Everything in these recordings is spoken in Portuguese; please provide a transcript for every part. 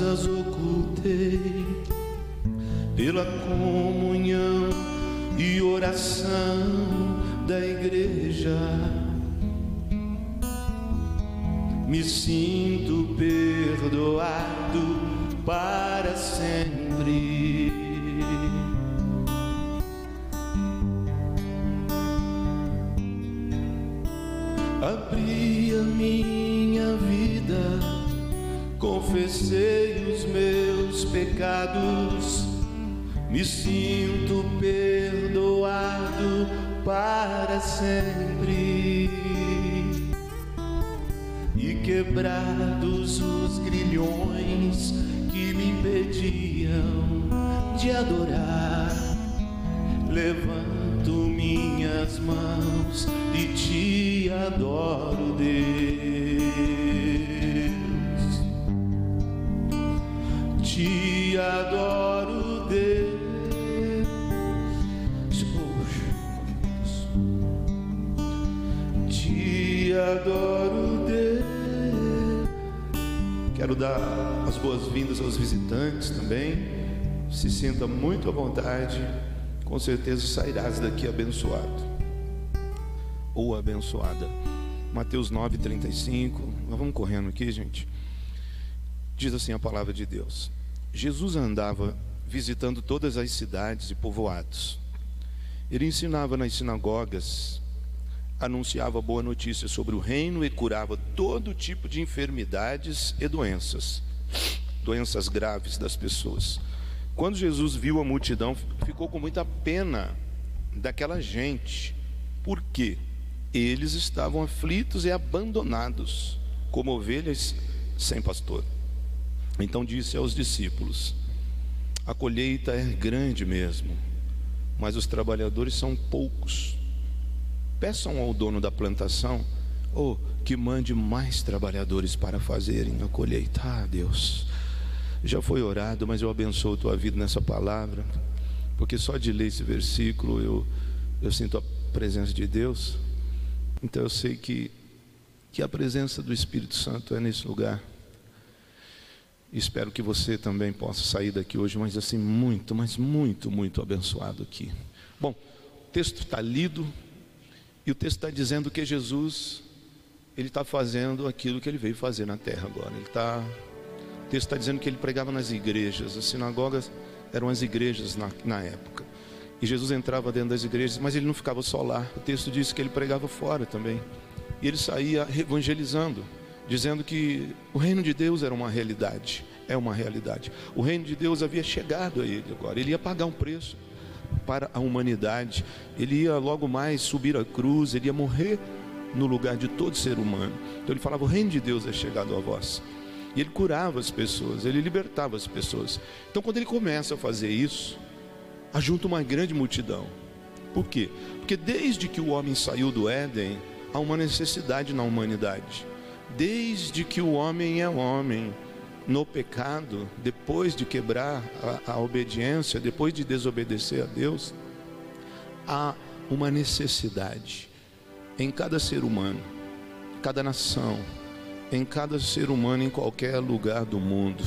mais as ocultei, pela comunhão e oração da igreja. Me sinto pecados, me sinto perdoado para sempre quebrados os grilhões que me impediam de adorar. Quero dar as boas-vindas aos visitantes também. Se sinta muito à vontade. Com certeza sairás daqui abençoado ou abençoada. Mateus 9:35. Nós vamos correndo aqui, gente. Diz assim a palavra de Deus. Jesus andava visitando todas as cidades e povoados. Ele ensinava nas sinagogas anunciava boa notícia sobre o reino e curava todo tipo de enfermidades e doenças, doenças graves das pessoas. Quando Jesus viu a multidão, ficou com muita pena daquela gente, porque eles estavam aflitos e abandonados, como ovelhas sem pastor. Então disse aos discípulos: A colheita é grande mesmo, mas os trabalhadores são poucos. Peçam ao dono da plantação oh, que mande mais trabalhadores para fazerem a colheita. Ah, Deus, já foi orado, mas eu abençoo tua vida nessa palavra, porque só de ler esse versículo eu, eu sinto a presença de Deus. Então eu sei que, que a presença do Espírito Santo é nesse lugar. Espero que você também possa sair daqui hoje, mas assim, muito, mas muito, muito abençoado aqui. Bom, o texto está lido, e o texto está dizendo que Jesus, ele está fazendo aquilo que ele veio fazer na terra agora. Ele está, o texto está dizendo que ele pregava nas igrejas. As sinagogas eram as igrejas na, na época. E Jesus entrava dentro das igrejas, mas ele não ficava só lá. O texto diz que ele pregava fora também. E ele saía evangelizando, dizendo que o reino de Deus era uma realidade. É uma realidade. O reino de Deus havia chegado a ele agora. Ele ia pagar um preço para a humanidade. Ele ia logo mais subir a cruz, ele ia morrer no lugar de todo ser humano. Então ele falava: O reino de Deus é chegado a vós. E ele curava as pessoas, ele libertava as pessoas. Então quando ele começa a fazer isso, ajunta uma grande multidão. Por quê? Porque desde que o homem saiu do Éden, há uma necessidade na humanidade. Desde que o homem é homem, no pecado, depois de quebrar a, a obediência, depois de desobedecer a Deus, há uma necessidade em cada ser humano, cada nação, em cada ser humano, em qualquer lugar do mundo,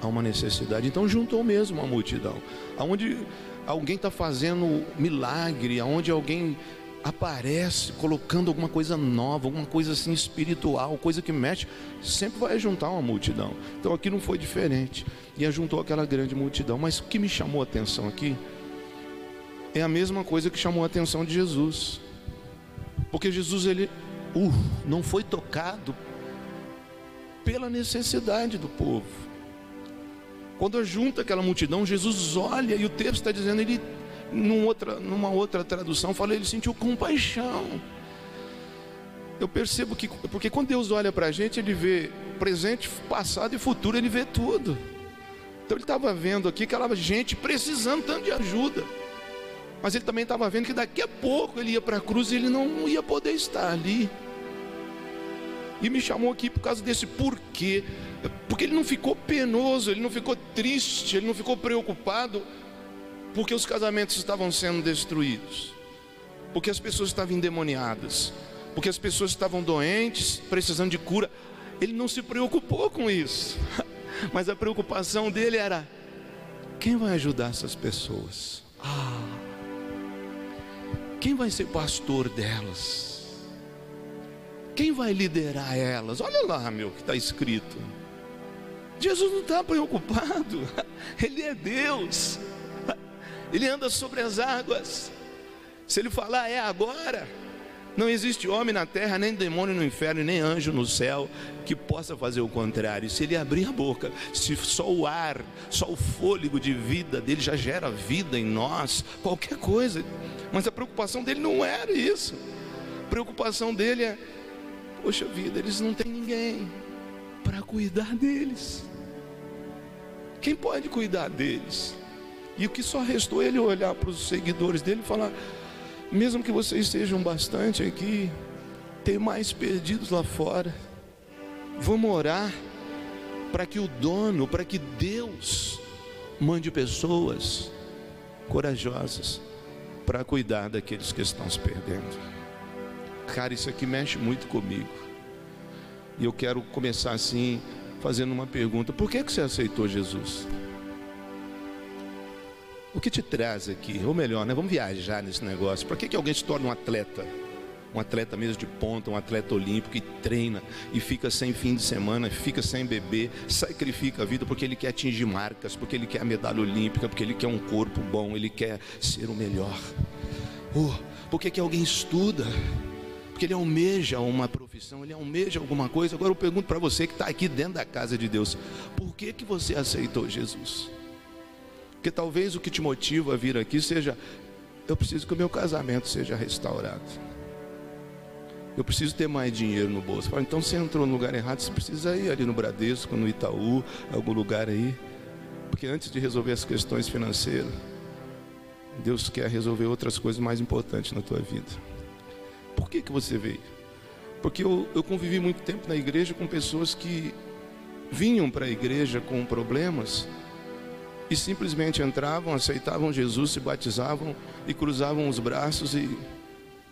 há uma necessidade. Então juntou mesmo a multidão. Aonde alguém está fazendo milagre, aonde alguém aparece colocando alguma coisa nova, alguma coisa assim espiritual, coisa que mexe, sempre vai juntar uma multidão. Então aqui não foi diferente. E juntou aquela grande multidão. Mas o que me chamou a atenção aqui é a mesma coisa que chamou a atenção de Jesus. Porque Jesus ele uh, não foi tocado pela necessidade do povo. Quando junta aquela multidão, Jesus olha e o texto está dizendo ele numa outra, numa outra tradução fala ele sentiu compaixão. Eu percebo que, porque quando Deus olha para a gente, Ele vê presente, passado e futuro, Ele vê tudo. Então Ele estava vendo aqui aquela gente precisando tanto de ajuda. Mas Ele também estava vendo que daqui a pouco Ele ia para a cruz e Ele não ia poder estar ali. E me chamou aqui por causa desse porquê. Porque ele não ficou penoso, ele não ficou triste, ele não ficou preocupado porque os casamentos estavam sendo destruídos, porque as pessoas estavam endemoniadas, porque as pessoas estavam doentes, precisando de cura. Ele não se preocupou com isso, mas a preocupação dele era: quem vai ajudar essas pessoas? Ah, quem vai ser pastor delas? Quem vai liderar elas? Olha lá, meu, que está escrito. Jesus não está preocupado, Ele é Deus, Ele anda sobre as águas. Se Ele falar é agora, não existe homem na terra, nem demônio no inferno, nem anjo no céu que possa fazer o contrário. Se ele abrir a boca, se só o ar, só o fôlego de vida dele já gera vida em nós, qualquer coisa. Mas a preocupação dele não era isso. A preocupação dele é: poxa vida, eles não têm ninguém para cuidar deles. Quem pode cuidar deles? E o que só restou ele olhar para os seguidores dele e falar: mesmo que vocês sejam bastante aqui, tem mais perdidos lá fora. Vamos orar para que o dono, para que Deus mande pessoas corajosas para cuidar daqueles que estão se perdendo. Cara, isso aqui mexe muito comigo. E eu quero começar assim, fazendo uma pergunta: por que, que você aceitou Jesus? O que te traz aqui? Ou melhor, né? vamos viajar nesse negócio. Para que, que alguém se torna um atleta? Um atleta mesmo de ponta, um atleta olímpico e treina e fica sem fim de semana, fica sem beber, sacrifica a vida porque ele quer atingir marcas, porque ele quer a medalha olímpica, porque ele quer um corpo bom, ele quer ser o melhor. Oh, por que, que alguém estuda? Porque ele almeja uma profissão, ele almeja alguma coisa. Agora eu pergunto para você que está aqui dentro da casa de Deus: por que, que você aceitou Jesus? Porque talvez o que te motiva a vir aqui seja: eu preciso que o meu casamento seja restaurado. Eu preciso ter mais dinheiro no bolso. Fala, então você entrou no lugar errado, você precisa ir ali no Bradesco, no Itaú, algum lugar aí. Porque antes de resolver as questões financeiras, Deus quer resolver outras coisas mais importantes na tua vida. Por que, que você veio? Porque eu, eu convivi muito tempo na igreja com pessoas que vinham para a igreja com problemas e simplesmente entravam, aceitavam Jesus, se batizavam e cruzavam os braços e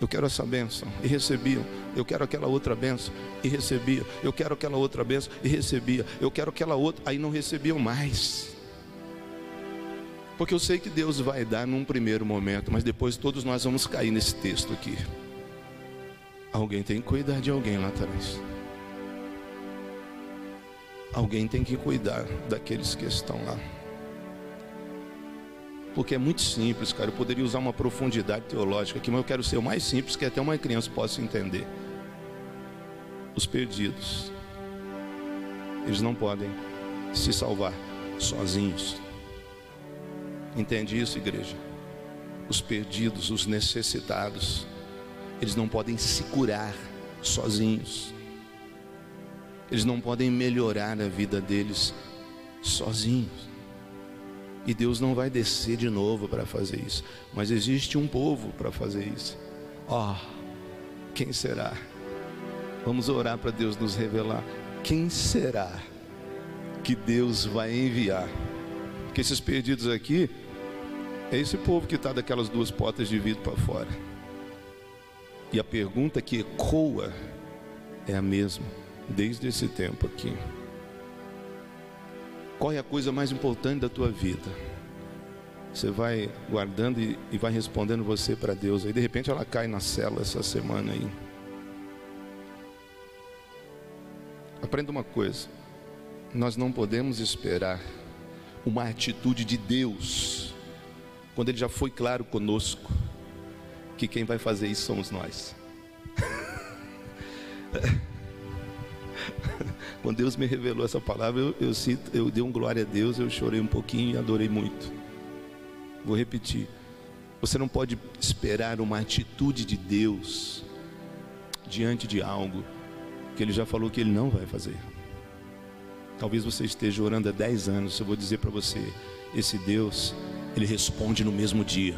eu quero essa bênção e recebiam. Eu quero aquela outra bênção e recebia. Eu quero aquela outra bênção e recebia. Eu quero aquela outra, aí não recebiam mais. Porque eu sei que Deus vai dar num primeiro momento, mas depois todos nós vamos cair nesse texto aqui. Alguém tem que cuidar de alguém lá atrás. Alguém tem que cuidar daqueles que estão lá. Porque é muito simples, cara. Eu poderia usar uma profundidade teológica aqui, mas eu quero ser o mais simples que até uma criança possa entender. Os perdidos, eles não podem se salvar sozinhos. Entende isso, igreja? Os perdidos, os necessitados, eles não podem se curar sozinhos. Eles não podem melhorar a vida deles sozinhos. E Deus não vai descer de novo para fazer isso. Mas existe um povo para fazer isso. Ó, oh, quem será? Vamos orar para Deus nos revelar. Quem será que Deus vai enviar? Porque esses perdidos aqui, é esse povo que está daquelas duas portas de vidro para fora. E a pergunta que ecoa é a mesma, desde esse tempo aqui. É a coisa mais importante da tua vida? Você vai guardando e, e vai respondendo você para Deus. Aí de repente ela cai na cela essa semana aí. Aprenda uma coisa. Nós não podemos esperar uma atitude de Deus quando Ele já foi claro conosco que quem vai fazer isso somos nós. Quando Deus me revelou essa palavra, eu, eu, sinto, eu dei um glória a Deus, eu chorei um pouquinho e adorei muito. Vou repetir. Você não pode esperar uma atitude de Deus diante de algo que Ele já falou que Ele não vai fazer. Talvez você esteja orando há 10 anos, eu vou dizer para você: esse Deus, Ele responde no mesmo dia.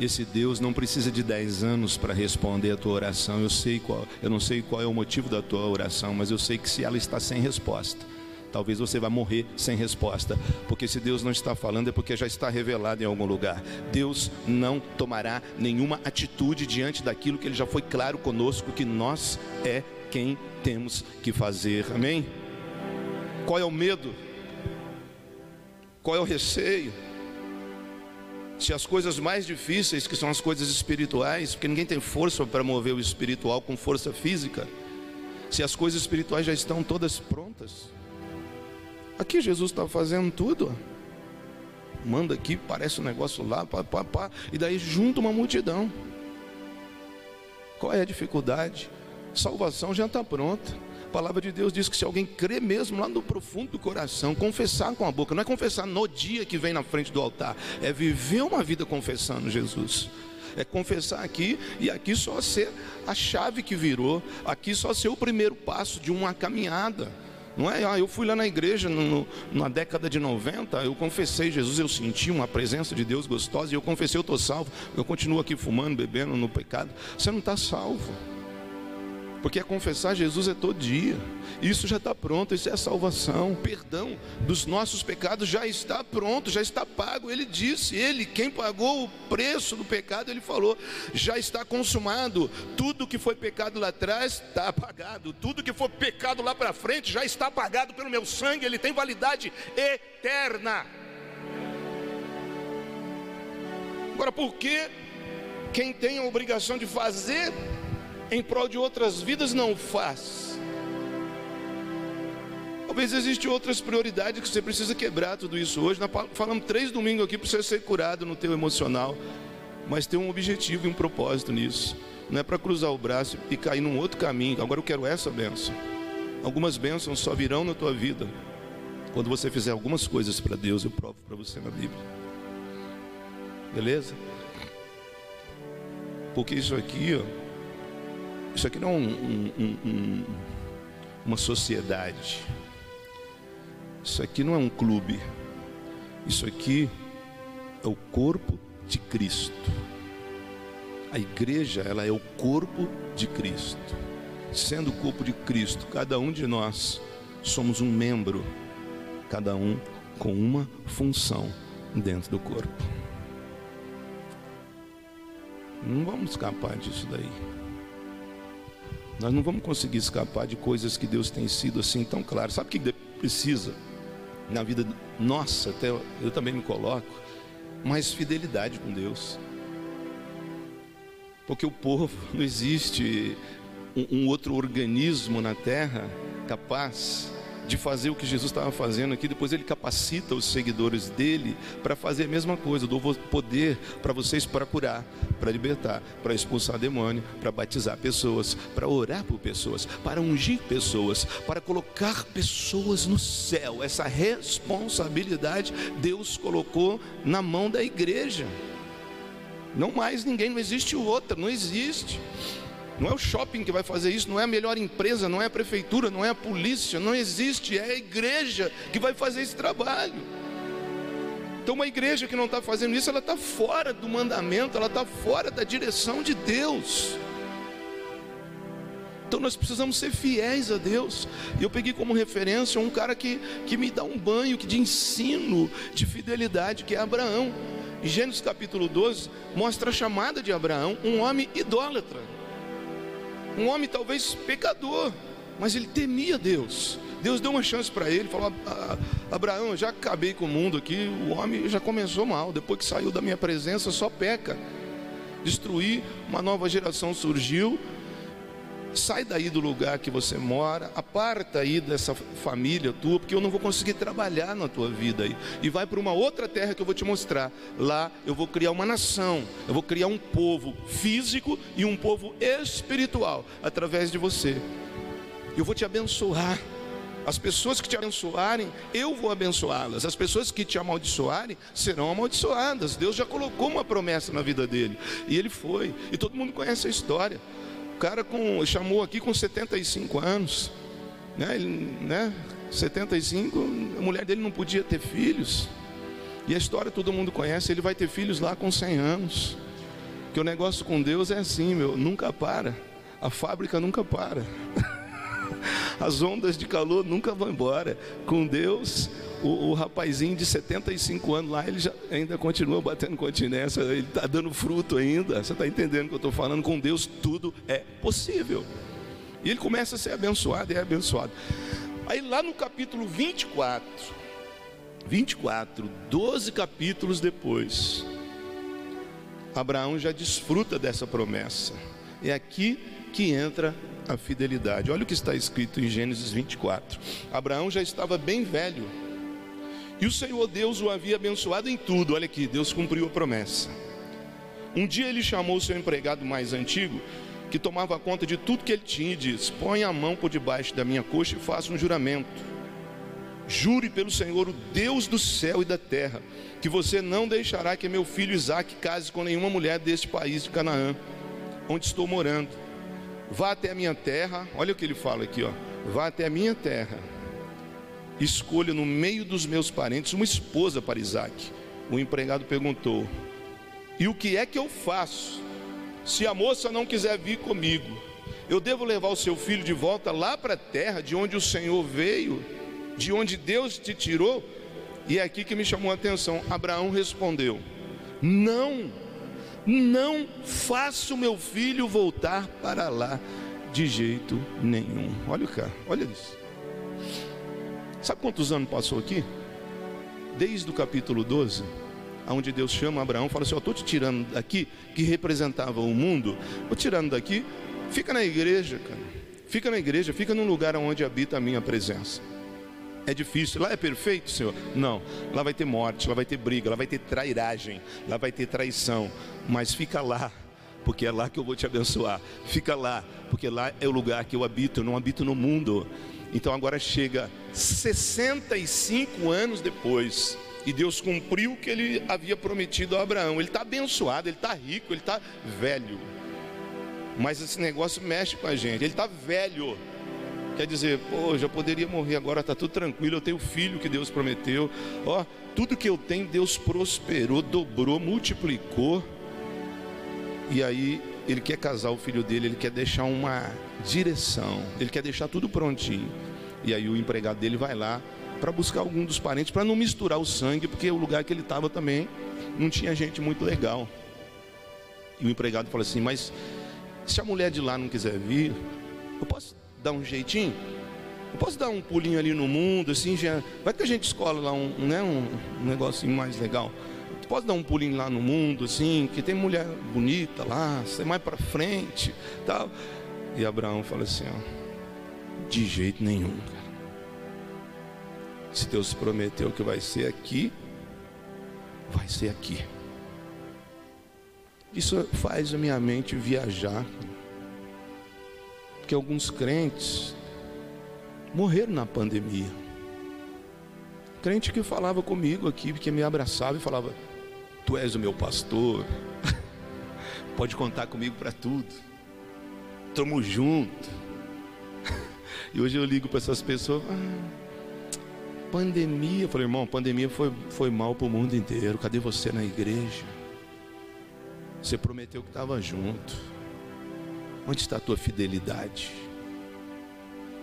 Esse Deus não precisa de 10 anos para responder a tua oração. Eu sei qual, eu não sei qual é o motivo da tua oração, mas eu sei que se ela está sem resposta, talvez você vá morrer sem resposta, porque se Deus não está falando é porque já está revelado em algum lugar. Deus não tomará nenhuma atitude diante daquilo que ele já foi claro conosco que nós é quem temos que fazer. Amém? Qual é o medo? Qual é o receio? Se as coisas mais difíceis, que são as coisas espirituais, porque ninguém tem força para mover o espiritual com força física, se as coisas espirituais já estão todas prontas. Aqui Jesus está fazendo tudo. Manda aqui, parece um negócio lá, pá, pá, pá, e daí junta uma multidão. Qual é a dificuldade? Salvação já está pronta palavra de Deus diz que se alguém crê mesmo lá no profundo do coração, confessar com a boca, não é confessar no dia que vem na frente do altar, é viver uma vida confessando Jesus. É confessar aqui e aqui só ser a chave que virou, aqui só ser o primeiro passo de uma caminhada. Não é, ah, eu fui lá na igreja no, na década de 90, eu confessei Jesus, eu senti uma presença de Deus gostosa e eu confessei, eu estou salvo. Eu continuo aqui fumando, bebendo no pecado. Você não está salvo. Porque confessar Jesus é todo dia. Isso já está pronto, isso é a salvação. O perdão dos nossos pecados já está pronto, já está pago. Ele disse, ele, quem pagou o preço do pecado, ele falou, já está consumado. Tudo que foi pecado lá atrás está pagado. Tudo que for pecado lá para frente já está pagado pelo meu sangue, ele tem validade eterna. Agora, por que quem tem a obrigação de fazer em prol de outras vidas não faz. Talvez existem outras prioridades que você precisa quebrar tudo isso hoje. Nós falamos três domingos aqui para você ser curado no teu emocional, mas tem um objetivo e um propósito nisso. Não é para cruzar o braço e cair num outro caminho. Agora eu quero essa benção. Algumas bênçãos só virão na tua vida quando você fizer algumas coisas para Deus. Eu provo para você na Bíblia. Beleza? Porque isso aqui, ó isso aqui não é um, um, um, uma sociedade. Isso aqui não é um clube. Isso aqui é o corpo de Cristo. A igreja, ela é o corpo de Cristo. Sendo o corpo de Cristo, cada um de nós somos um membro, cada um com uma função dentro do corpo. Não vamos escapar disso daí. Nós não vamos conseguir escapar de coisas que Deus tem sido assim tão claro. Sabe o que precisa na vida nossa? Até eu também me coloco mais fidelidade com Deus. Porque o povo não existe um, um outro organismo na terra capaz de fazer o que Jesus estava fazendo aqui, depois ele capacita os seguidores dele para fazer a mesma coisa. Eu dou poder para vocês para curar, para libertar, para expulsar demônio, para batizar pessoas, para orar por pessoas, para ungir pessoas, para colocar pessoas no céu. Essa responsabilidade Deus colocou na mão da igreja. Não mais ninguém, não existe outra, não existe. Não é o shopping que vai fazer isso, não é a melhor empresa, não é a prefeitura, não é a polícia, não existe, é a igreja que vai fazer esse trabalho. Então, uma igreja que não está fazendo isso, ela está fora do mandamento, ela está fora da direção de Deus. Então, nós precisamos ser fiéis a Deus. E eu peguei como referência um cara que, que me dá um banho de ensino de fidelidade, que é Abraão. Gênesis capítulo 12, mostra a chamada de Abraão, um homem idólatra. Um homem talvez pecador, mas ele temia Deus. Deus deu uma chance para ele, falou: Abraão, eu já acabei com o mundo aqui. O homem já começou mal, depois que saiu da minha presença, só peca. Destruir, uma nova geração surgiu, sai daí do lugar que você mora, aparta aí dessa família tua, porque eu não vou conseguir trabalhar na tua vida aí. E vai para uma outra terra que eu vou te mostrar. Lá eu vou criar uma nação, eu vou criar um povo físico e um povo espiritual através de você. Eu vou te abençoar. As pessoas que te abençoarem, eu vou abençoá-las. As pessoas que te amaldiçoarem serão amaldiçoadas. Deus já colocou uma promessa na vida dele. E ele foi. E todo mundo conhece a história. O cara com, chamou aqui com 75 anos, né? Ele, né? 75, a mulher dele não podia ter filhos. E a história todo mundo conhece, ele vai ter filhos lá com 100 anos. Que o negócio com Deus é assim, meu, nunca para. A fábrica nunca para. As ondas de calor nunca vão embora. Com Deus, o, o rapazinho de 75 anos lá, ele já, ainda continua batendo continência, ele está dando fruto ainda. Você está entendendo o que eu estou falando? Com Deus tudo é possível. E ele começa a ser abençoado e é abençoado. Aí lá no capítulo 24, 24, 12 capítulos depois, Abraão já desfruta dessa promessa. É aqui que entra a fidelidade. Olha o que está escrito em Gênesis 24. Abraão já estava bem velho. E o Senhor Deus o havia abençoado em tudo. Olha aqui, Deus cumpriu a promessa. Um dia ele chamou o seu empregado mais antigo, que tomava conta de tudo que ele tinha, e disse: Põe a mão por debaixo da minha coxa e faça um juramento. Jure pelo Senhor, o Deus do céu e da terra, que você não deixará que meu filho Isaque case com nenhuma mulher deste país de Canaã, onde estou morando Vá até a minha terra, olha o que ele fala aqui, ó. Vá até a minha terra. Escolha no meio dos meus parentes uma esposa para Isaac. O empregado perguntou: E o que é que eu faço? Se a moça não quiser vir comigo, eu devo levar o seu filho de volta lá para a terra de onde o Senhor veio, de onde Deus te tirou? E é aqui que me chamou a atenção. Abraão respondeu: Não não faço meu filho voltar para lá de jeito nenhum. Olha o cara, olha isso. Sabe quantos anos passou aqui? Desde o capítulo 12, onde Deus chama Abraão, fala assim: Eu estou te tirando daqui, que representava o mundo, estou tirando daqui, fica na igreja, cara. Fica na igreja, fica num lugar onde habita a minha presença. É difícil. Lá é perfeito, Senhor? Não. Lá vai ter morte, lá vai ter briga, lá vai ter trairagem, lá vai ter traição. Mas fica lá, porque é lá que eu vou te abençoar. Fica lá, porque lá é o lugar que eu habito, eu não habito no mundo. Então agora chega 65 anos depois. E Deus cumpriu o que ele havia prometido a Abraão. Ele está abençoado, ele está rico, ele está velho. Mas esse negócio mexe com a gente. Ele está velho. Quer dizer, pô, já poderia morrer agora, está tudo tranquilo, eu tenho filho que Deus prometeu. Ó, tudo que eu tenho, Deus prosperou, dobrou, multiplicou. E aí ele quer casar o filho dele, ele quer deixar uma direção, ele quer deixar tudo prontinho. E aí o empregado dele vai lá para buscar algum dos parentes, para não misturar o sangue, porque o lugar que ele estava também não tinha gente muito legal. E o empregado fala assim: Mas se a mulher de lá não quiser vir, eu posso dar um jeitinho? Eu posso dar um pulinho ali no mundo, assim, já. Vai que a gente escola lá um, né, um, negocinho mais legal. Tu pode dar um pulinho lá no mundo, assim, que tem mulher bonita lá, você mais para frente, tal. E Abraão fala assim, ó, de jeito nenhum, cara. Se Deus prometeu que vai ser aqui, vai ser aqui. Isso faz a minha mente viajar porque alguns crentes morreram na pandemia. Crente que falava comigo aqui, que me abraçava e falava: Tu és o meu pastor, pode contar comigo para tudo, Tamo junto. E hoje eu ligo para essas pessoas: ah, Pandemia, eu falei, irmão, pandemia foi, foi mal para o mundo inteiro. Cadê você na igreja? Você prometeu que estava junto. Onde está a tua fidelidade?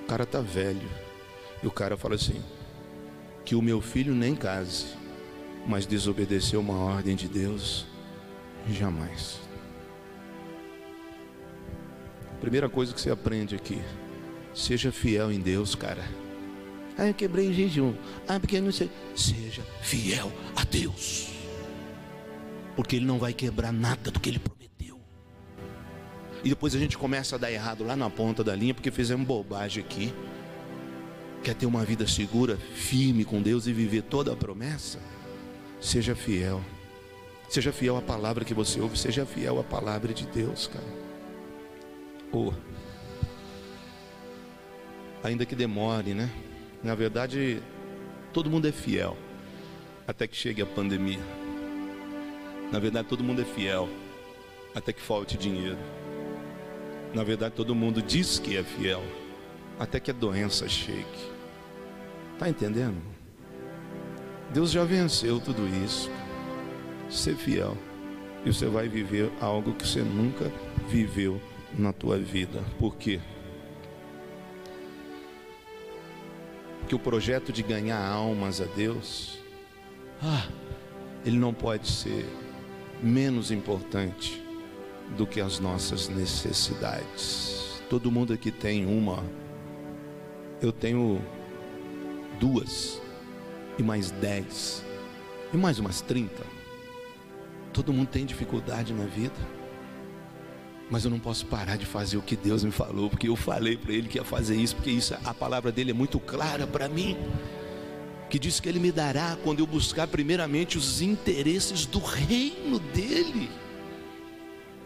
O cara está velho. E o cara fala assim: que o meu filho nem case, mas desobedeceu uma ordem de Deus, jamais. Primeira coisa que você aprende aqui: seja fiel em Deus, cara. Ah, eu quebrei em jejum. Ah, porque eu não sei. Seja fiel a Deus. Porque Ele não vai quebrar nada do que Ele prometeu e depois a gente começa a dar errado lá na ponta da linha porque fizemos bobagem aqui. Quer ter uma vida segura, firme com Deus e viver toda a promessa? Seja fiel. Seja fiel à palavra que você ouve, seja fiel à palavra de Deus, cara. Oh. Ainda que demore, né? Na verdade, todo mundo é fiel até que chegue a pandemia. Na verdade, todo mundo é fiel até que falte dinheiro. Na verdade, todo mundo diz que é fiel, até que a doença chegue. Está entendendo? Deus já venceu tudo isso. Ser fiel. e você vai viver algo que você nunca viveu na tua vida. Por quê? Porque o projeto de ganhar almas a Deus, ah, ele não pode ser menos importante do que as nossas necessidades. Todo mundo aqui tem uma, eu tenho duas, e mais dez, e mais umas trinta. Todo mundo tem dificuldade na vida, mas eu não posso parar de fazer o que Deus me falou, porque eu falei para Ele que ia fazer isso, porque isso, a palavra dele é muito clara para mim que diz que Ele me dará quando eu buscar primeiramente os interesses do reino dEle.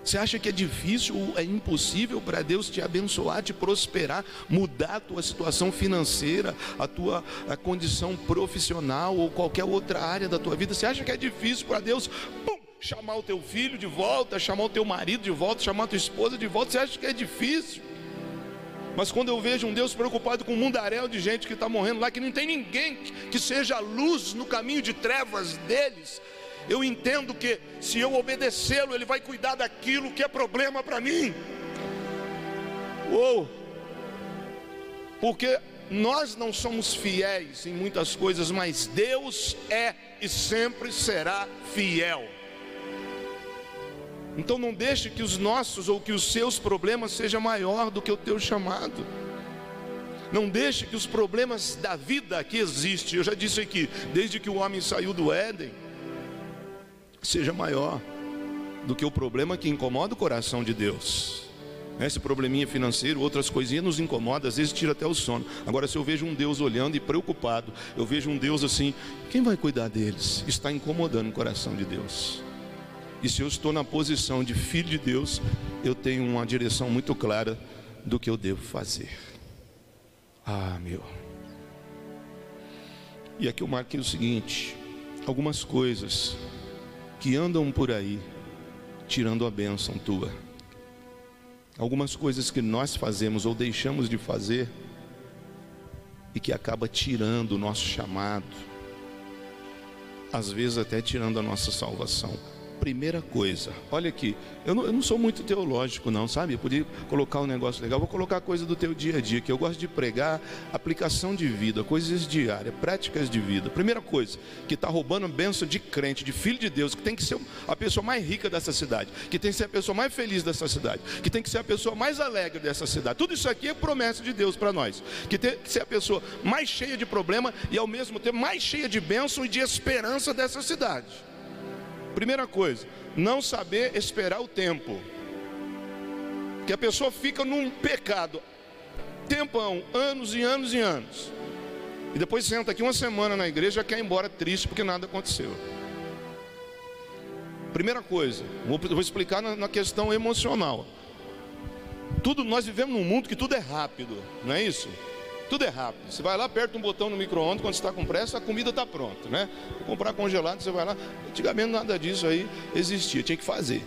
Você acha que é difícil, é impossível para Deus te abençoar, te prosperar, mudar a tua situação financeira, a tua a condição profissional ou qualquer outra área da tua vida? Você acha que é difícil para Deus pum, chamar o teu filho de volta, chamar o teu marido de volta, chamar a tua esposa de volta? Você acha que é difícil? Mas quando eu vejo um Deus preocupado com um mundaréu de gente que está morrendo lá, que não tem ninguém que seja luz no caminho de trevas deles, eu entendo que se eu obedecê-lo, ele vai cuidar daquilo que é problema para mim. Ou, porque nós não somos fiéis em muitas coisas, mas Deus é e sempre será fiel. Então não deixe que os nossos ou que os seus problemas sejam maior do que o teu chamado. Não deixe que os problemas da vida que existe, eu já disse aqui, desde que o homem saiu do Éden, seja maior do que o problema que incomoda o coração de Deus. Esse probleminha financeiro, outras coisinhas nos incomoda, às vezes tira até o sono. Agora, se eu vejo um Deus olhando e preocupado, eu vejo um Deus assim, quem vai cuidar deles? Está incomodando o coração de Deus. E se eu estou na posição de filho de Deus, eu tenho uma direção muito clara do que eu devo fazer. Ah, meu. E aqui eu marquei o seguinte: algumas coisas que andam por aí tirando a bênção tua. Algumas coisas que nós fazemos ou deixamos de fazer e que acaba tirando o nosso chamado, às vezes até tirando a nossa salvação primeira coisa. Olha aqui, eu não, eu não, sou muito teológico, não, sabe? Eu podia colocar um negócio legal, vou colocar coisa do teu dia a dia, que eu gosto de pregar aplicação de vida, coisas diárias, práticas de vida. Primeira coisa, que está roubando bênção de crente, de filho de Deus, que tem que ser a pessoa mais rica dessa cidade, que tem que ser a pessoa mais feliz dessa cidade, que tem que ser a pessoa mais alegre dessa cidade. Tudo isso aqui é promessa de Deus para nós, que tem que ser a pessoa mais cheia de problema e ao mesmo tempo mais cheia de bênção e de esperança dessa cidade. Primeira coisa, não saber esperar o tempo. Que a pessoa fica num pecado, tempão, anos e anos e anos. E depois senta aqui uma semana na igreja e quer ir embora triste porque nada aconteceu. Primeira coisa, vou, vou explicar na, na questão emocional. Tudo, nós vivemos num mundo que tudo é rápido, não é isso? Tudo é rápido. Você vai lá, aperta um botão no micro-ondas, quando está com pressa, a comida está pronta, né? Comprar congelado, você vai lá. Antigamente nada disso aí existia, tinha que fazer.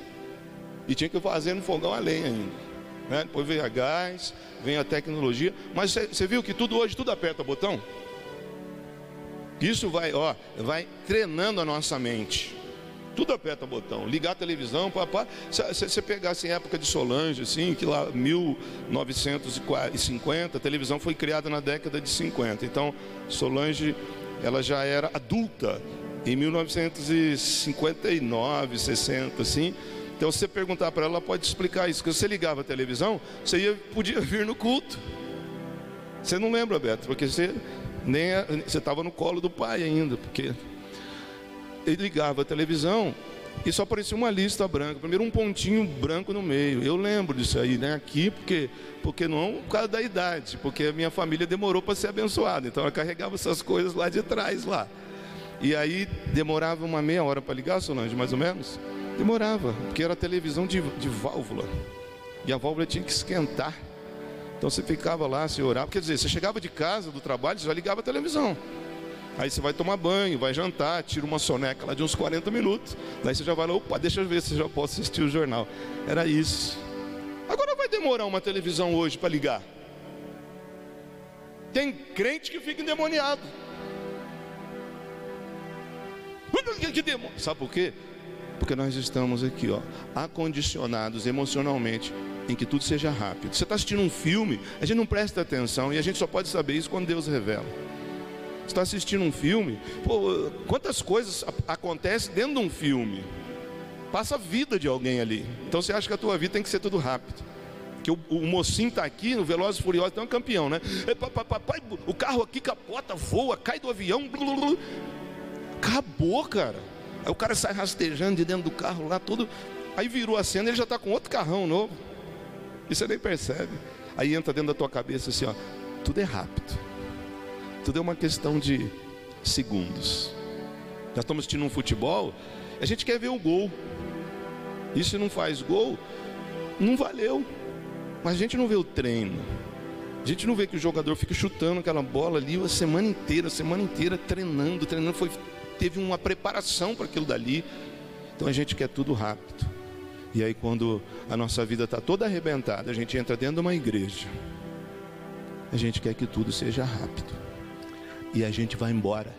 E tinha que fazer no fogão a lenha ainda. Né? Depois veio a gás, vem a tecnologia. Mas você viu que tudo hoje, tudo aperta botão? Isso vai, ó, vai treinando a nossa mente tudo aperta botão. Ligar a televisão, papá. Se você pegasse em época de Solange, assim, que lá 1950, a televisão foi criada na década de 50. Então, Solange, ela já era adulta em 1959, 60, assim. Então, se você perguntar para ela, ela pode explicar isso. Que você ligava a televisão, você ia, podia vir no culto. Você não lembra, Beto, porque você nem você estava no colo do pai ainda, porque ele ligava a televisão e só aparecia uma lista branca. Primeiro um pontinho branco no meio. Eu lembro disso aí, né? Aqui, porque, porque não por causa da idade, porque a minha família demorou para ser abençoada. Então ela carregava essas coisas lá de trás lá. E aí demorava uma meia hora para ligar, Solange, mais ou menos? Demorava, porque era televisão de, de válvula. E a válvula tinha que esquentar. Então você ficava lá, se orava. Quer dizer, você chegava de casa, do trabalho, você já ligava a televisão. Aí você vai tomar banho, vai jantar, tira uma soneca lá de uns 40 minutos. Daí você já vai lá, opa, deixa eu ver se já posso assistir o jornal. Era isso. Agora vai demorar uma televisão hoje para ligar. Tem crente que fica endemoniado. Sabe por quê? Porque nós estamos aqui, ó, acondicionados emocionalmente em que tudo seja rápido. Você está assistindo um filme, a gente não presta atenção e a gente só pode saber isso quando Deus revela. Está assistindo um filme, pô, quantas coisas acontecem dentro de um filme? Passa a vida de alguém ali. Então você acha que a tua vida tem que ser tudo rápido. Que o, o mocinho está aqui no Velozes e Furiosos, então é um campeão, né? Papai, o carro aqui capota, voa, cai do avião. Acabou, cara. Aí o cara sai rastejando de dentro do carro lá, tudo. Aí virou a cena, ele já está com outro carrão novo. E você nem percebe. Aí entra dentro da tua cabeça assim, ó, tudo é rápido. Tudo é uma questão de segundos. Já estamos assistindo um futebol, a gente quer ver o gol. E se não faz gol, não valeu. Mas a gente não vê o treino. A gente não vê que o jogador fica chutando aquela bola ali a semana inteira, a semana inteira treinando, treinando, foi teve uma preparação para aquilo dali. Então a gente quer tudo rápido. E aí, quando a nossa vida está toda arrebentada, a gente entra dentro de uma igreja. A gente quer que tudo seja rápido. E a gente vai embora.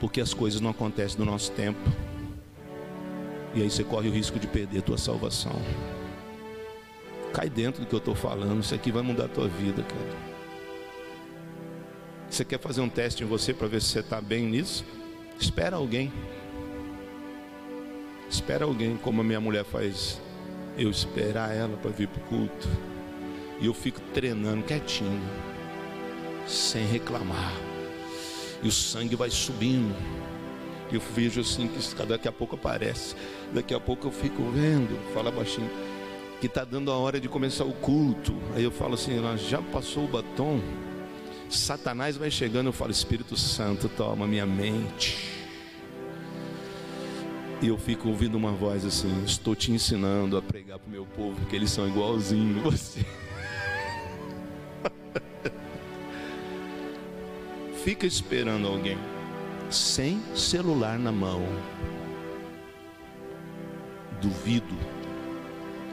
Porque as coisas não acontecem no nosso tempo. E aí você corre o risco de perder a tua salvação. Cai dentro do que eu estou falando. Isso aqui vai mudar a tua vida, cara. Você quer fazer um teste em você para ver se você está bem nisso? Espera alguém. Espera alguém, como a minha mulher faz eu esperar ela para vir para o culto. E eu fico treinando quietinho, sem reclamar. E o sangue vai subindo. Eu vejo assim que daqui a pouco aparece. Daqui a pouco eu fico vendo, fala baixinho, que está dando a hora de começar o culto. Aí eu falo assim, já passou o batom. Satanás vai chegando, eu falo, Espírito Santo, toma minha mente. E eu fico ouvindo uma voz assim: Estou te ensinando a pregar para o meu povo, porque eles são igualzinho você. Fica esperando alguém, sem celular na mão. Duvido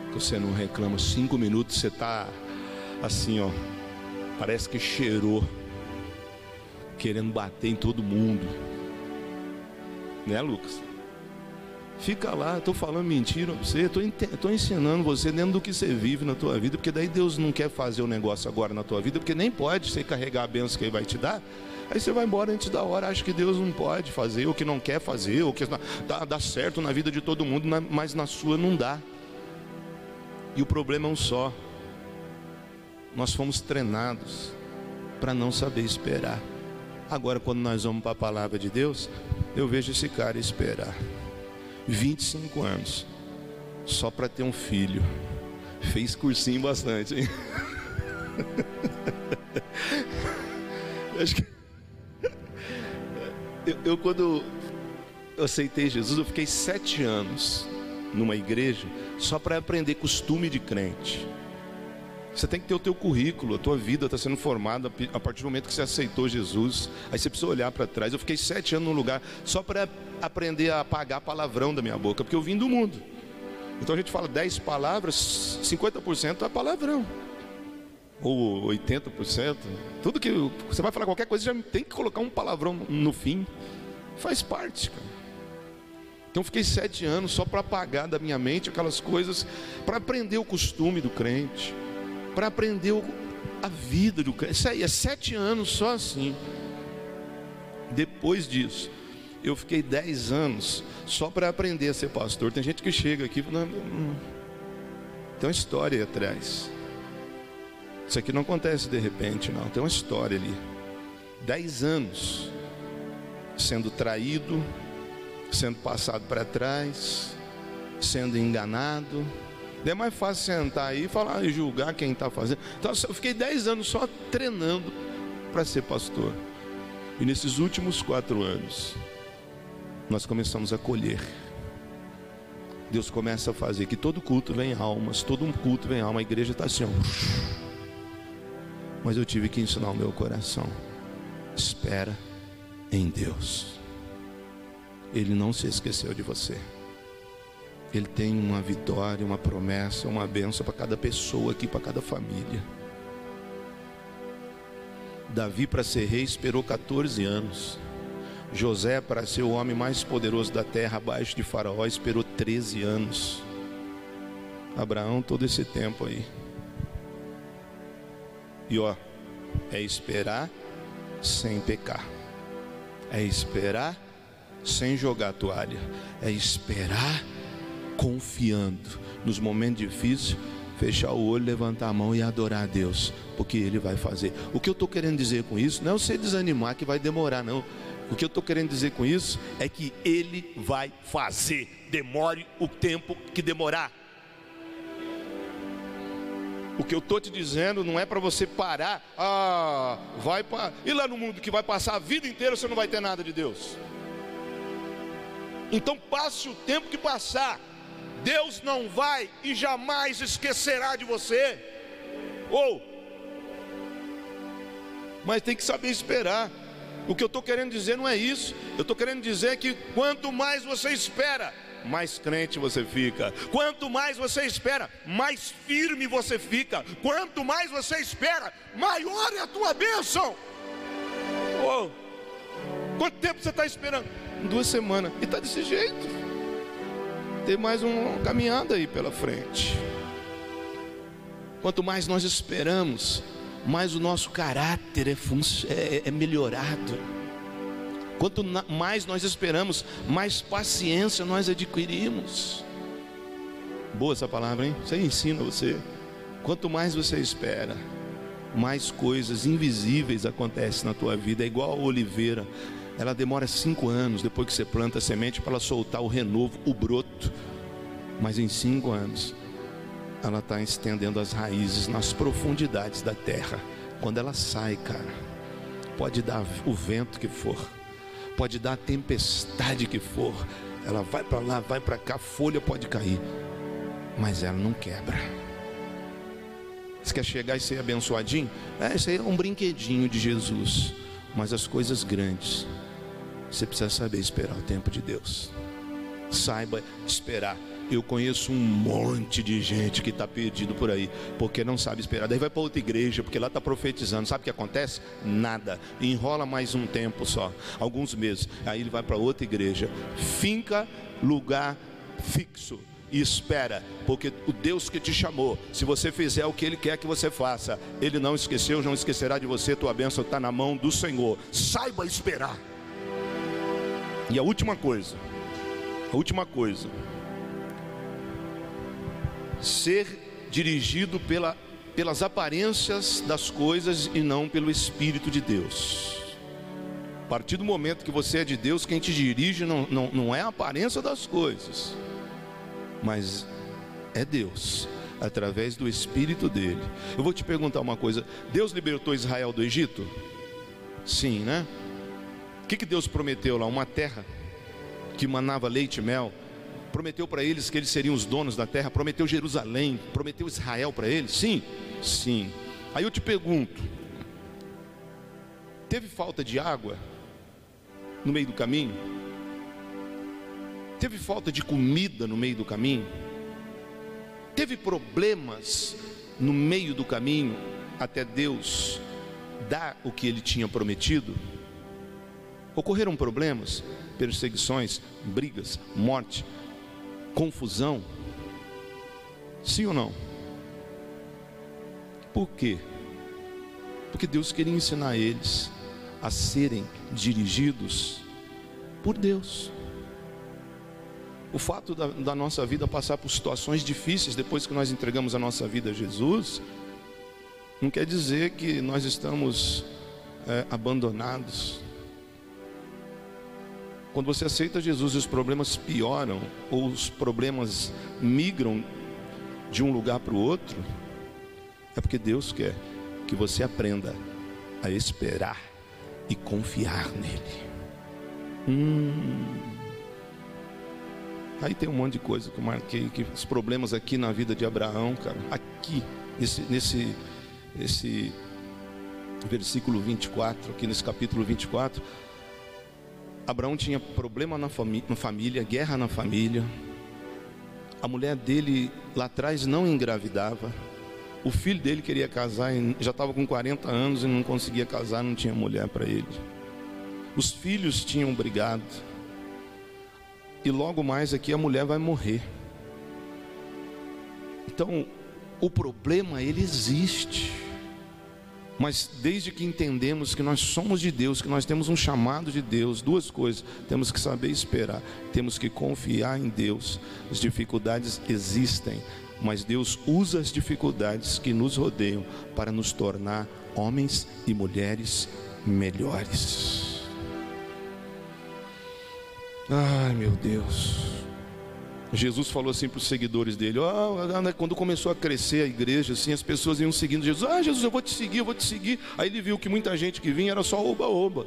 que você não reclama. Cinco minutos você está assim, ó. Parece que cheirou, querendo bater em todo mundo. Né, Lucas? Fica lá, estou falando mentira para você, estou ensinando você dentro do que você vive na tua vida, porque daí Deus não quer fazer o negócio agora na tua vida, porque nem pode você carregar a bênção que Ele vai te dar. Aí você vai embora antes da hora, acha que Deus não pode fazer, ou que não quer fazer, ou que dá, dá certo na vida de todo mundo, mas na sua não dá. E o problema é um só. Nós fomos treinados para não saber esperar. Agora, quando nós vamos para a palavra de Deus, eu vejo esse cara esperar. 25 anos, só para ter um filho. Fez cursinho bastante, hein? Acho que eu, eu, quando eu aceitei Jesus, eu fiquei sete anos numa igreja só para aprender costume de crente. Você tem que ter o teu currículo, a tua vida está sendo formada a partir do momento que você aceitou Jesus. Aí você precisa olhar para trás. Eu fiquei sete anos num lugar só para aprender a apagar palavrão da minha boca, porque eu vim do mundo. Então a gente fala dez palavras, 50% é palavrão. Ou 80%. Tudo que você vai falar qualquer coisa, já tem que colocar um palavrão no fim. Faz parte, cara. Então fiquei sete anos só para apagar da minha mente aquelas coisas, para aprender o costume do crente para aprender a vida do crente. Isso aí, é sete anos só assim. Depois disso, eu fiquei dez anos só para aprender a ser pastor. Tem gente que chega aqui e hum, tem uma história atrás. Isso aqui não acontece de repente, não. Tem uma história ali. Dez anos sendo traído, sendo passado para trás, sendo enganado é mais fácil sentar aí e falar e julgar quem está fazendo. Então eu fiquei dez anos só treinando para ser pastor. E nesses últimos quatro anos, nós começamos a colher. Deus começa a fazer que todo culto vem almas, todo um culto vem alma, a igreja está assim, ó. Mas eu tive que ensinar o meu coração. Espera em Deus. Ele não se esqueceu de você. Ele tem uma vitória, uma promessa, uma bênção para cada pessoa aqui, para cada família. Davi, para ser rei, esperou 14 anos. José, para ser o homem mais poderoso da terra, abaixo de Faraó, esperou 13 anos. Abraão, todo esse tempo aí. E ó, é esperar sem pecar, é esperar sem jogar toalha, é esperar confiando nos momentos difíceis, fechar o olho, levantar a mão e adorar a Deus, porque Ele vai fazer. O que eu estou querendo dizer com isso não é você desanimar que vai demorar, não. O que eu estou querendo dizer com isso é que Ele vai fazer, demore o tempo que demorar. O que eu estou te dizendo não é para você parar, ah, vai para. E lá no mundo que vai passar a vida inteira você não vai ter nada de Deus. Então passe o tempo que passar, Deus não vai e jamais esquecerá de você. Ou, mas tem que saber esperar. O que eu estou querendo dizer não é isso. Eu estou querendo dizer que quanto mais você espera, mais crente você fica. Quanto mais você espera, mais firme você fica. Quanto mais você espera, maior é a tua bênção. Oh, quanto tempo você está esperando? Duas semanas. E está desse jeito. Tem mais uma caminhada aí pela frente. Quanto mais nós esperamos, mais o nosso caráter é, é, é melhorado. Quanto mais nós esperamos, mais paciência nós adquirimos. Boa essa palavra, hein? Você ensina você. Quanto mais você espera, mais coisas invisíveis acontecem na tua vida. É igual a oliveira. Ela demora cinco anos depois que você planta a semente para ela soltar o renovo, o broto. Mas em cinco anos, ela está estendendo as raízes nas profundidades da terra. Quando ela sai, cara, pode dar o vento que for pode dar a tempestade que for, ela vai para lá, vai para cá, folha pode cair, mas ela não quebra. Você quer chegar e ser abençoadinho? É, isso aí é um brinquedinho de Jesus, mas as coisas grandes, você precisa saber esperar o tempo de Deus. Saiba esperar. Eu conheço um monte de gente que está perdido por aí, porque não sabe esperar. Daí vai para outra igreja, porque lá está profetizando. Sabe o que acontece? Nada. Enrola mais um tempo só, alguns meses. Aí ele vai para outra igreja. Finca lugar fixo e espera, porque o Deus que te chamou, se você fizer o que Ele quer que você faça, Ele não esqueceu, não esquecerá de você, tua bênção está na mão do Senhor. Saiba esperar. E a última coisa, a última coisa, ser dirigido pela, pelas aparências das coisas e não pelo Espírito de Deus. A partir do momento que você é de Deus, quem te dirige não, não, não é a aparência das coisas, mas é Deus, através do Espírito dele. Eu vou te perguntar uma coisa: Deus libertou Israel do Egito? Sim, né? O que, que Deus prometeu lá? Uma terra que manava leite e mel prometeu para eles que eles seriam os donos da terra, prometeu Jerusalém, prometeu Israel para eles? Sim, sim. Aí eu te pergunto: teve falta de água no meio do caminho? Teve falta de comida no meio do caminho? Teve problemas no meio do caminho até Deus dar o que ele tinha prometido? Ocorreram problemas, perseguições, brigas, morte, confusão? Sim ou não? Por quê? Porque Deus queria ensinar eles a serem dirigidos por Deus. O fato da, da, nossa vida passar por situações difíceis depois que nós entregamos a nossa vida a Jesus, não quer dizer que nós estamos é, abandonados. Quando você aceita Jesus os problemas pioram, ou os problemas migram de um lugar para o outro, é porque Deus quer que você aprenda a esperar e confiar nele. Hum. Aí tem um monte de coisa que eu marquei, que os problemas aqui na vida de Abraão, cara, aqui, nesse, nesse, nesse versículo 24, aqui nesse capítulo 24, Abraão tinha problema na, na família, guerra na família. A mulher dele lá atrás não engravidava. O filho dele queria casar, já estava com 40 anos e não conseguia casar, não tinha mulher para ele. os filhos tinham brigado. E logo mais aqui a mulher vai morrer. Então, o problema ele existe. Mas desde que entendemos que nós somos de Deus, que nós temos um chamado de Deus, duas coisas: temos que saber esperar, temos que confiar em Deus. As dificuldades existem, mas Deus usa as dificuldades que nos rodeiam para nos tornar homens e mulheres melhores. Ai meu Deus. Jesus falou assim para os seguidores dele: oh, quando começou a crescer a igreja, assim, as pessoas iam seguindo Jesus. Ah, Jesus, eu vou te seguir, eu vou te seguir. Aí ele viu que muita gente que vinha era só oba-oba.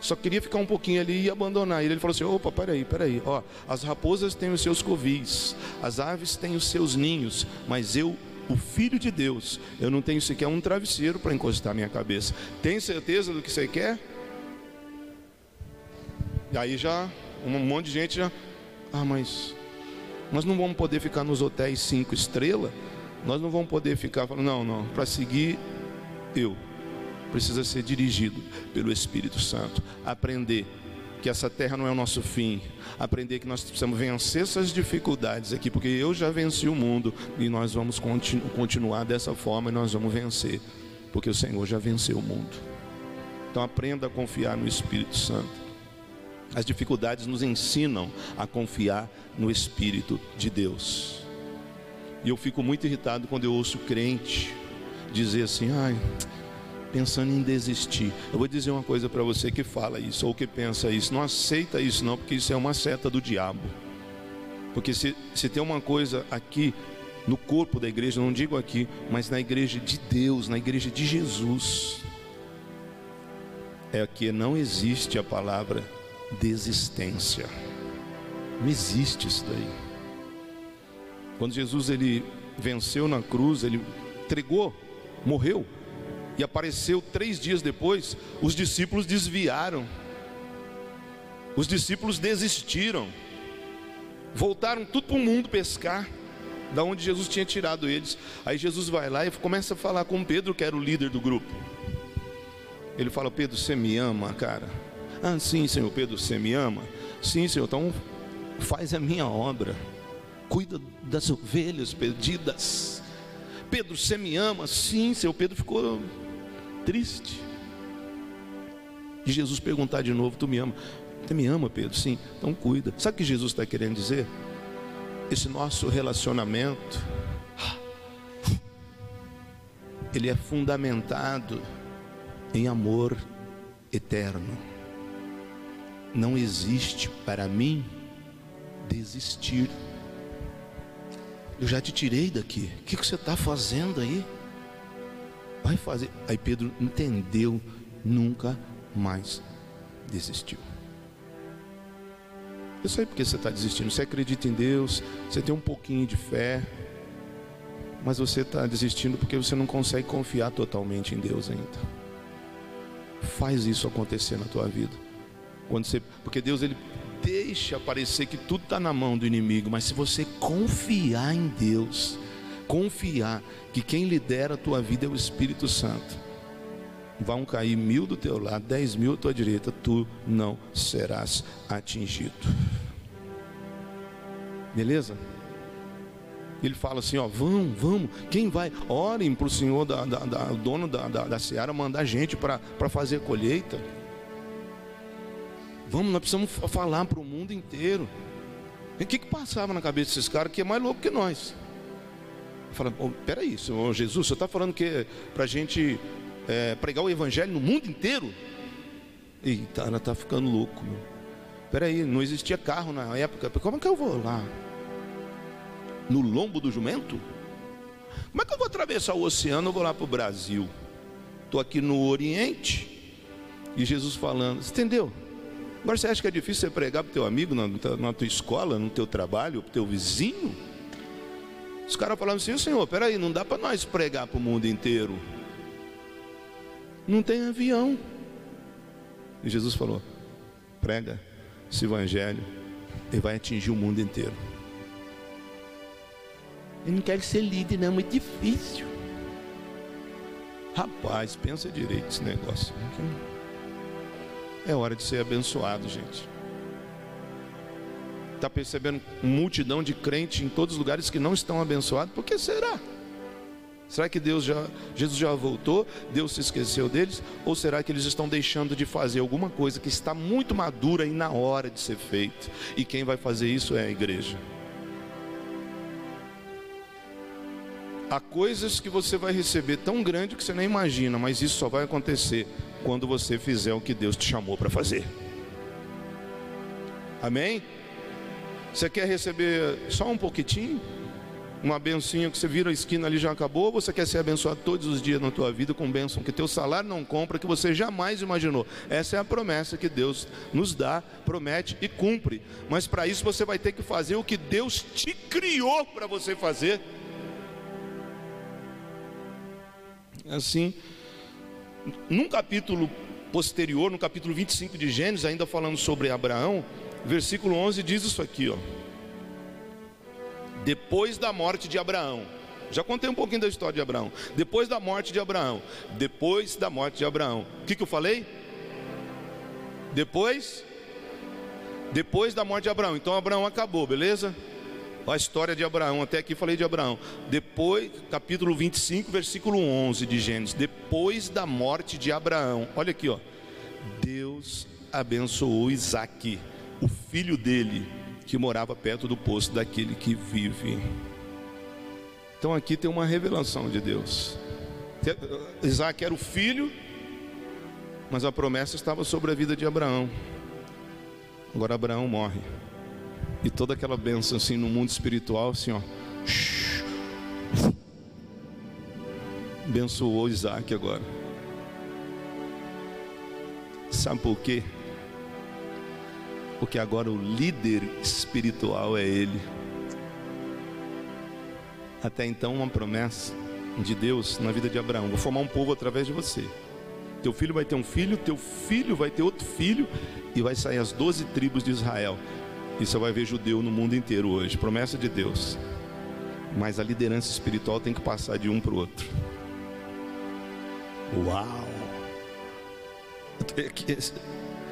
Só queria ficar um pouquinho ali e abandonar. E ele falou assim: opa, peraí, peraí. Ó, as raposas têm os seus covis, as aves têm os seus ninhos, mas eu, o Filho de Deus, eu não tenho sequer um travesseiro para encostar minha cabeça. Tem certeza do que você quer? E aí já, um monte de gente já ah, mas nós não vamos poder ficar nos hotéis cinco estrelas. Nós não vamos poder ficar falando, não, não, para seguir eu. Precisa ser dirigido pelo Espírito Santo. Aprender que essa terra não é o nosso fim. Aprender que nós precisamos vencer essas dificuldades aqui, porque eu já venci o mundo e nós vamos continu continuar dessa forma e nós vamos vencer, porque o Senhor já venceu o mundo. Então aprenda a confiar no Espírito Santo. As dificuldades nos ensinam a confiar no Espírito de Deus. E eu fico muito irritado quando eu ouço crente dizer assim: ai, pensando em desistir. Eu vou dizer uma coisa para você que fala isso ou que pensa isso. Não aceita isso, não, porque isso é uma seta do diabo. Porque se, se tem uma coisa aqui no corpo da igreja, não digo aqui, mas na igreja de Deus, na igreja de Jesus, é que não existe a palavra desistência. Não existe isso daí. Quando Jesus ele venceu na cruz, ele entregou, morreu e apareceu três dias depois, os discípulos desviaram, os discípulos desistiram, voltaram tudo para o mundo pescar, da onde Jesus tinha tirado eles. Aí Jesus vai lá e começa a falar com Pedro, que era o líder do grupo. Ele fala: Pedro, você me ama, cara? Ah, sim, Senhor Pedro, você me ama? Sim, Senhor, então faz a minha obra. Cuida das ovelhas perdidas. Pedro, você me ama? Sim, Senhor Pedro ficou triste. E Jesus perguntar de novo: Tu me ama? Você me ama, Pedro? Sim, então cuida. Sabe o que Jesus está querendo dizer? Esse nosso relacionamento, ele é fundamentado em amor eterno não existe para mim desistir. Eu já te tirei daqui. O que, você está fazendo aí? Vai fazer. Aí Pedro entendeu, nunca mais desistiu. Eu sei porque você está desistindo. Você acredita em Deus, você tem um pouquinho de fé, mas você está desistindo porque você não consegue confiar totalmente em Deus ainda. Faz isso acontecer na tua vida. Quando você, porque Deus ele deixa parecer que tudo está na mão do inimigo, mas se você confiar em Deus, confiar que quem lidera a tua vida é o Espírito Santo, vão cair mil do teu lado, dez mil à tua direita, tu não serás atingido. Beleza? Ele fala assim: ó, vamos, vamos, quem vai? Orem para o Senhor, da, da, da, o dono da, da, da Seara, mandar gente para fazer colheita. Vamos, nós precisamos falar para o mundo inteiro. E o que, que passava na cabeça desses caras que é mais louco que nós? Fala, oh, peraí, Senhor Jesus, você está falando que é para a gente é, pregar o evangelho no mundo inteiro? Eita, ela está ficando louco. Meu. Peraí, não existia carro na época. Como é que eu vou lá? No lombo do jumento? Como é que eu vou atravessar o oceano? Eu vou lá para o Brasil. Estou aqui no Oriente. E Jesus falando, entendeu? Agora você acha que é difícil você pregar para o teu amigo na, na tua escola, no teu trabalho, para o teu vizinho? Os caras falavam assim, Senhor, peraí, não dá para nós pregar para o mundo inteiro. Não tem avião. E Jesus falou, prega esse evangelho e vai atingir o mundo inteiro. Eu não quero ser líder, não, é muito difícil. Rapaz, pensa direito esse negócio. É hora de ser abençoado, gente. Está percebendo multidão de crentes em todos os lugares que não estão abençoados? Por que será? Será que Deus já, Jesus já voltou? Deus se esqueceu deles? Ou será que eles estão deixando de fazer alguma coisa que está muito madura e na hora de ser feita? E quem vai fazer isso é a igreja. Há coisas que você vai receber tão grande que você nem imagina, mas isso só vai acontecer quando você fizer o que Deus te chamou para fazer. Amém? Você quer receber só um pouquitinho? uma bencinha que você vira a esquina ali já acabou, você quer ser abençoado todos os dias na tua vida com bênção que teu salário não compra, que você jamais imaginou. Essa é a promessa que Deus nos dá, promete e cumpre. Mas para isso você vai ter que fazer o que Deus te criou para você fazer. Assim, num capítulo posterior, no capítulo 25 de Gênesis, ainda falando sobre Abraão, versículo 11 diz isso aqui, ó depois da morte de Abraão. Já contei um pouquinho da história de Abraão. Depois da morte de Abraão. Depois da morte de Abraão. O que, que eu falei? Depois? Depois da morte de Abraão. Então Abraão acabou, beleza? A história de Abraão, até aqui falei de Abraão. Depois, capítulo 25, versículo 11 de Gênesis. Depois da morte de Abraão. Olha aqui, ó. Deus abençoou Isaac, o filho dele que morava perto do poço daquele que vive. Então aqui tem uma revelação de Deus. Isaac era o filho, mas a promessa estava sobre a vida de Abraão. Agora Abraão morre. E toda aquela bênção assim no mundo espiritual, assim, ó. Abençoou Isaac agora. Sabe por quê? porque agora o líder espiritual é Ele. Até então, uma promessa de Deus na vida de Abraão: vou formar um povo através de você. Teu filho vai ter um filho, teu filho vai ter outro filho, e vai sair as doze tribos de Israel. E você vai ver judeu no mundo inteiro hoje. Promessa de Deus. Mas a liderança espiritual tem que passar de um para o outro. Uau!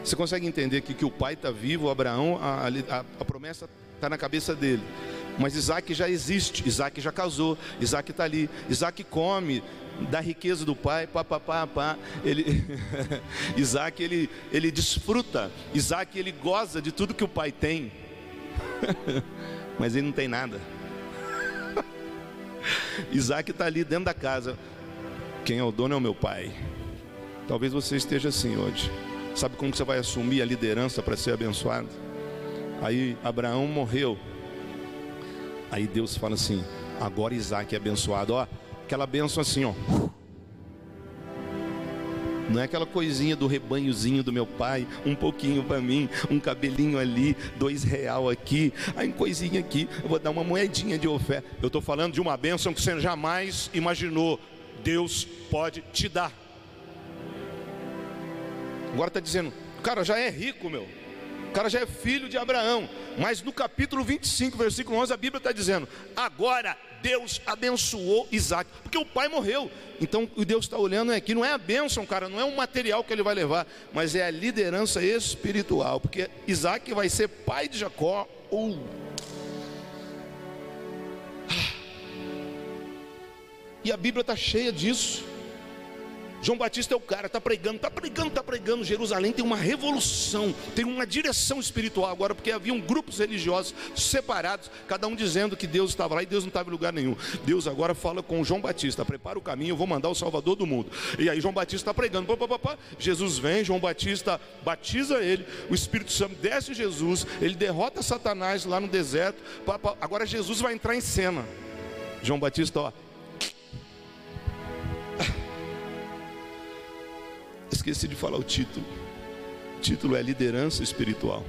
Você consegue entender que, que o pai está vivo, Abraão, a, a, a promessa está na cabeça dele. Mas Isaac já existe, Isaac já casou, Isaac está ali, Isaac come da riqueza do pai, pá, pá, pá, pá. Ele, Isaac ele, ele desfruta, Isaac ele goza de tudo que o pai tem, mas ele não tem nada. Isaac está ali dentro da casa, quem é o dono é o meu pai. Talvez você esteja assim hoje. Sabe como você vai assumir a liderança para ser abençoado? Aí Abraão morreu. Aí Deus fala assim: agora Isaac é abençoado. Ó, aquela benção assim, ó. Não é aquela coisinha do rebanhozinho do meu pai, um pouquinho para mim, um cabelinho ali, dois real aqui, aí coisinha aqui, eu vou dar uma moedinha de oferta. Eu estou falando de uma bênção que você jamais imaginou. Deus pode te dar. Agora está dizendo, cara já é rico, meu. Cara já é filho de Abraão. Mas no capítulo 25, versículo 11, a Bíblia está dizendo: agora Deus abençoou Isaac, porque o pai morreu. Então o Deus está olhando aqui, não é a bênção, cara, não é um material que ele vai levar, mas é a liderança espiritual, porque Isaac vai ser pai de Jacó. Uh. E a Bíblia está cheia disso. João Batista é o cara, está pregando, está pregando, está pregando. Jerusalém tem uma revolução, tem uma direção espiritual agora, porque haviam grupos religiosos separados, cada um dizendo que Deus estava lá e Deus não estava em lugar nenhum. Deus agora fala com João Batista: prepara o caminho, eu vou mandar o Salvador do mundo. E aí João Batista está pregando, pá, pá, pá, Jesus vem, João Batista batiza ele, o Espírito Santo desce Jesus, ele derrota Satanás lá no deserto. Agora Jesus vai entrar em cena. João Batista, ó, Esqueci de falar o título. O título é Liderança Espiritual.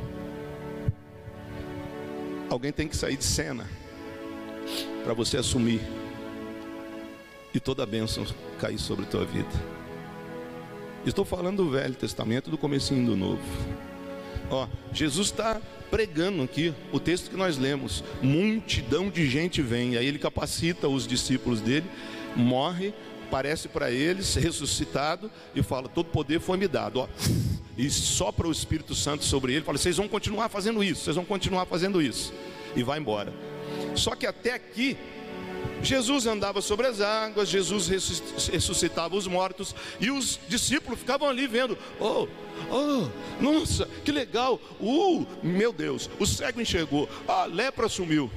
Alguém tem que sair de cena para você assumir e toda a bênção cair sobre a tua vida. Estou falando do Velho Testamento, do comecinho do Novo. Ó, Jesus está pregando aqui o texto que nós lemos. Multidão de gente vem, aí ele capacita os discípulos dele, morre, aparece para eles, ressuscitado, e fala: Todo poder foi me dado. Ó, e sopra o Espírito Santo sobre ele, fala: vocês vão continuar fazendo isso, vocês vão continuar fazendo isso, e vai embora. Só que até aqui, Jesus andava sobre as águas, Jesus ressuscitava os mortos, e os discípulos ficavam ali vendo: oh, oh, nossa, que legal, uh, meu Deus, o cego enxergou, a lepra sumiu.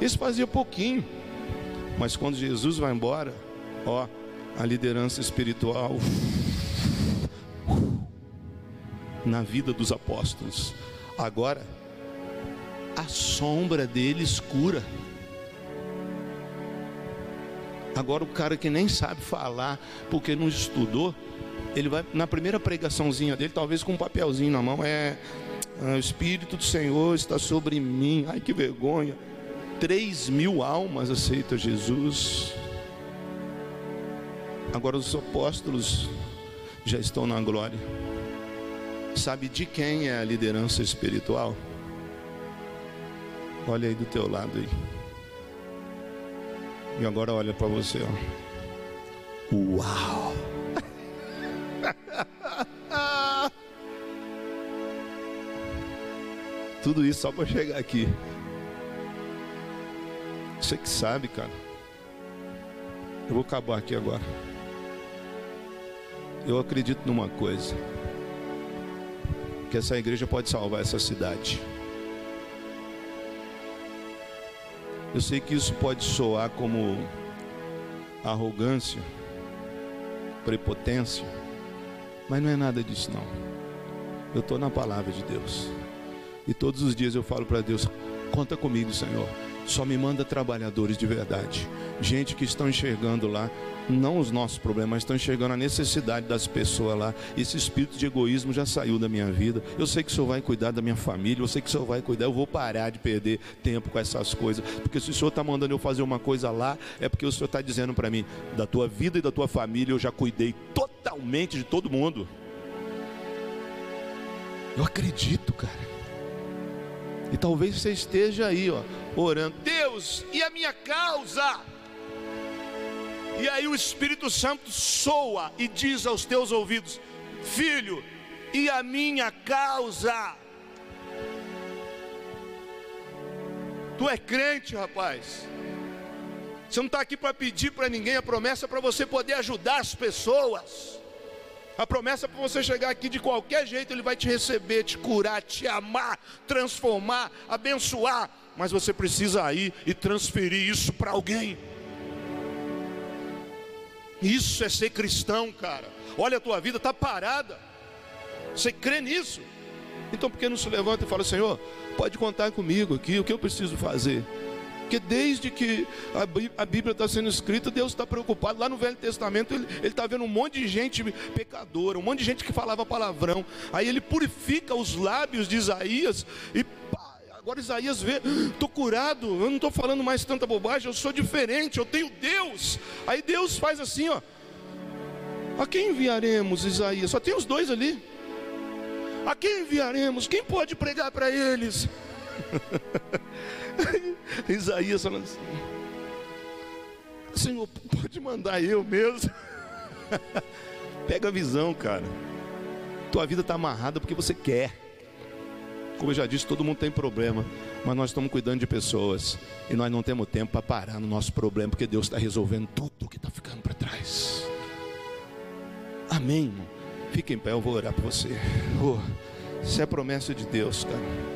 Isso fazia pouquinho, mas quando Jesus vai embora, ó, a liderança espiritual na vida dos apóstolos. Agora, a sombra dele escura. Agora o cara que nem sabe falar porque não estudou, ele vai na primeira pregaçãozinha dele, talvez com um papelzinho na mão, é ah, o Espírito do Senhor está sobre mim. Ai que vergonha. Três mil almas aceitam Jesus. Agora os apóstolos já estão na glória. Sabe de quem é a liderança espiritual? Olha aí do teu lado aí. E agora olha para você, ó. Uau! Tudo isso só para chegar aqui. Você que sabe, cara. Eu vou acabar aqui agora. Eu acredito numa coisa. Que essa igreja pode salvar essa cidade. Eu sei que isso pode soar como arrogância, prepotência, mas não é nada disso não. Eu estou na palavra de Deus. E todos os dias eu falo para Deus: conta comigo, Senhor. Só me manda trabalhadores de verdade. Gente que estão enxergando lá, não os nossos problemas, mas estão enxergando a necessidade das pessoas lá. Esse espírito de egoísmo já saiu da minha vida. Eu sei que o Senhor vai cuidar da minha família, eu sei que o Senhor vai cuidar. Eu vou parar de perder tempo com essas coisas. Porque se o Senhor está mandando eu fazer uma coisa lá, é porque o Senhor está dizendo para mim: da tua vida e da tua família eu já cuidei totalmente de todo mundo. Eu acredito, cara. E talvez você esteja aí, ó, orando, Deus, e a minha causa? E aí o Espírito Santo soa e diz aos teus ouvidos: Filho, e a minha causa? Tu é crente, rapaz. Você não está aqui para pedir para ninguém, a promessa para você poder ajudar as pessoas. A promessa é para você chegar aqui de qualquer jeito, Ele vai te receber, te curar, te amar, transformar, abençoar. Mas você precisa ir e transferir isso para alguém. Isso é ser cristão, cara. Olha a tua vida está parada. Você crê nisso? Então por que não se levanta e fala, Senhor, pode contar comigo aqui, o que eu preciso fazer? Porque desde que a Bíblia está sendo escrita, Deus está preocupado. Lá no Velho Testamento, Ele está vendo um monte de gente pecadora, um monte de gente que falava palavrão. Aí Ele purifica os lábios de Isaías e agora Isaías vê, estou curado, eu não estou falando mais tanta bobagem, eu sou diferente, eu tenho Deus. Aí Deus faz assim, ó. A quem enviaremos, Isaías? Só tem os dois ali. A quem enviaremos? Quem pode pregar para eles? Isaías falando assim: Senhor, pode mandar eu mesmo. Pega a visão, cara. Tua vida está amarrada porque você quer. Como eu já disse, todo mundo tem problema, mas nós estamos cuidando de pessoas e nós não temos tempo para parar no nosso problema, porque Deus está resolvendo tudo que está ficando para trás. Amém, irmão. Fique em pé, eu vou orar por você. Oh, isso é promessa de Deus, cara.